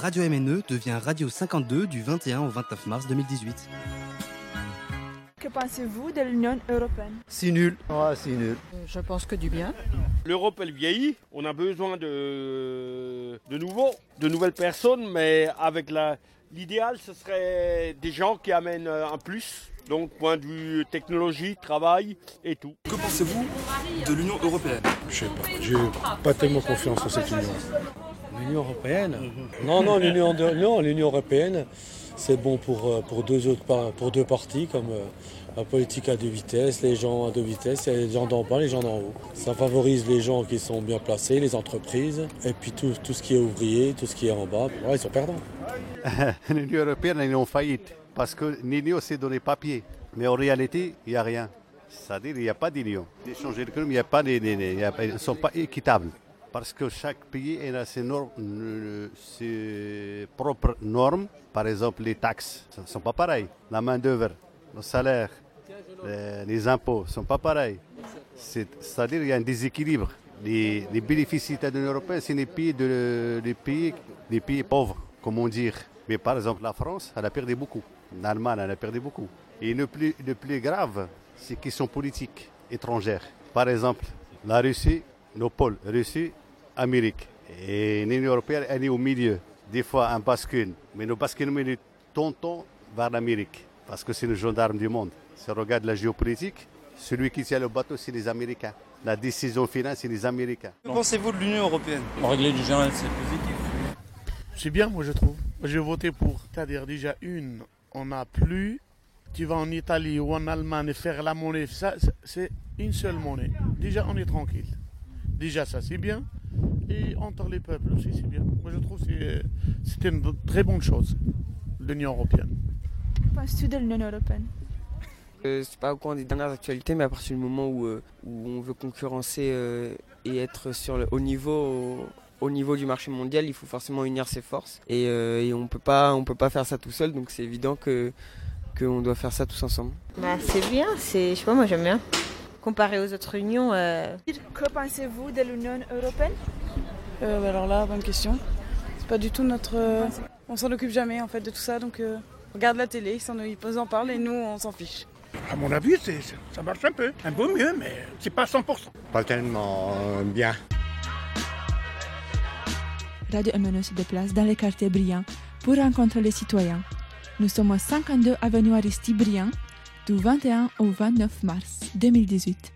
Radio MNE devient Radio 52 du 21 au 29 mars 2018. Que pensez-vous de l'Union européenne? C'est nul. Ah, c'est nul. Je pense que du bien. L'Europe, elle vieillit. On a besoin de, de nouveaux, de nouvelles personnes, mais avec la, l'idéal, ce serait des gens qui amènent un plus. Donc, point de vue technologie, travail et tout. Que pensez-vous de l'Union européenne? Je sais pas. J'ai pas tellement confiance en cette union. L'Union européenne Non, non, l'Union de- non, l'Union européenne, c'est bon pour, euh, pour, deux autres, pour deux parties, comme euh, la politique à deux vitesses, les gens à deux vitesses, les gens d'en bas, les gens d'en haut. Ça favorise les gens qui sont bien placés, les entreprises, et puis tout, tout ce qui est ouvrier, tout ce qui est en bas, ils sont perdants. L'Union européenne est en faillite parce que l'Union c'est dans les papiers. Mais en réalité, il n'y a rien. C'est-à-dire qu'il n'y a pas d'union. L'échange économique, il n'y a pas des, des- des- il y a pas- ils ne sont pas équitables. Parce que chaque pays a ses, normes, propres normes. Par exemple, les taxes ne sont pas pareilles. La main-d'œuvre, le salaire, les, impôts ne sont pas pareils. C'est- C'est-à-dire qu'il y a un déséquilibre. Les, les bénéficiaires de l'Union européenne, c'est les pays, les, pays, les pauvres, comment dire. Mais par exemple, la France, elle a perdu beaucoup. L'Allemagne, elle a perdu beaucoup. Et le plus, le plus grave, c'est qu'ils sont politiques étrangères. Par exemple, la Russie, nos pôles, Russie, Amérique. Et l'Union européenne, elle est au milieu. Des fois, un bascule. Mais nous basculons de tonton vers l'Amérique. Parce que c'est le gendarme du monde. Si on regarde la géopolitique, celui qui tient le bateau, c'est les Américains. La décision finale, c'est les Américains. Que pensez-vous de l'Union européenne? En règle du général, c'est positif. C'est bien, moi je trouve. J'ai voté pour. C'est-à-dire déjà une, on n'a plus. Tu vas en Italie ou en Allemagne faire la monnaie, ça c'est une seule monnaie. Déjà on est tranquille. Déjà ça c'est bien. Et entre les peuples aussi c'est bien. Moi je trouve que c'est- c'est une très bonne chose, l'Union européenne. Que penses-tu de l'Union européenne? Euh, c'est pas au courant des dernières actualités, mais à partir du moment où, euh, où on veut concurrencer euh, et être sur le, au niveau au, au niveau du marché mondial, il faut forcément unir ses forces et, euh, et on peut pas on peut pas faire ça tout seul, donc c'est évident que qu'on doit faire ça tous ensemble. Bah, c'est bien, c'est, je sais pas, moi j'aime bien. Comparé aux autres unions, euh, Que pensez-vous de l'Union européenne? Euh, bah alors là, bonne question. C'est pas du tout notre. euh, on s'en occupe jamais en fait de tout ça, donc euh, on regarde la télé, ils, en parlent et nous on s'en fiche. À mon avis, c'est- ça marche un peu. Un peu mieux, mais c'est pas 100%. Pas tellement bien. Radio MNE se déplace dans les quartiers brillants pour rencontrer les citoyens. Nous sommes au 52 avenue Aristide Briand du 21 au 29 mars 2018.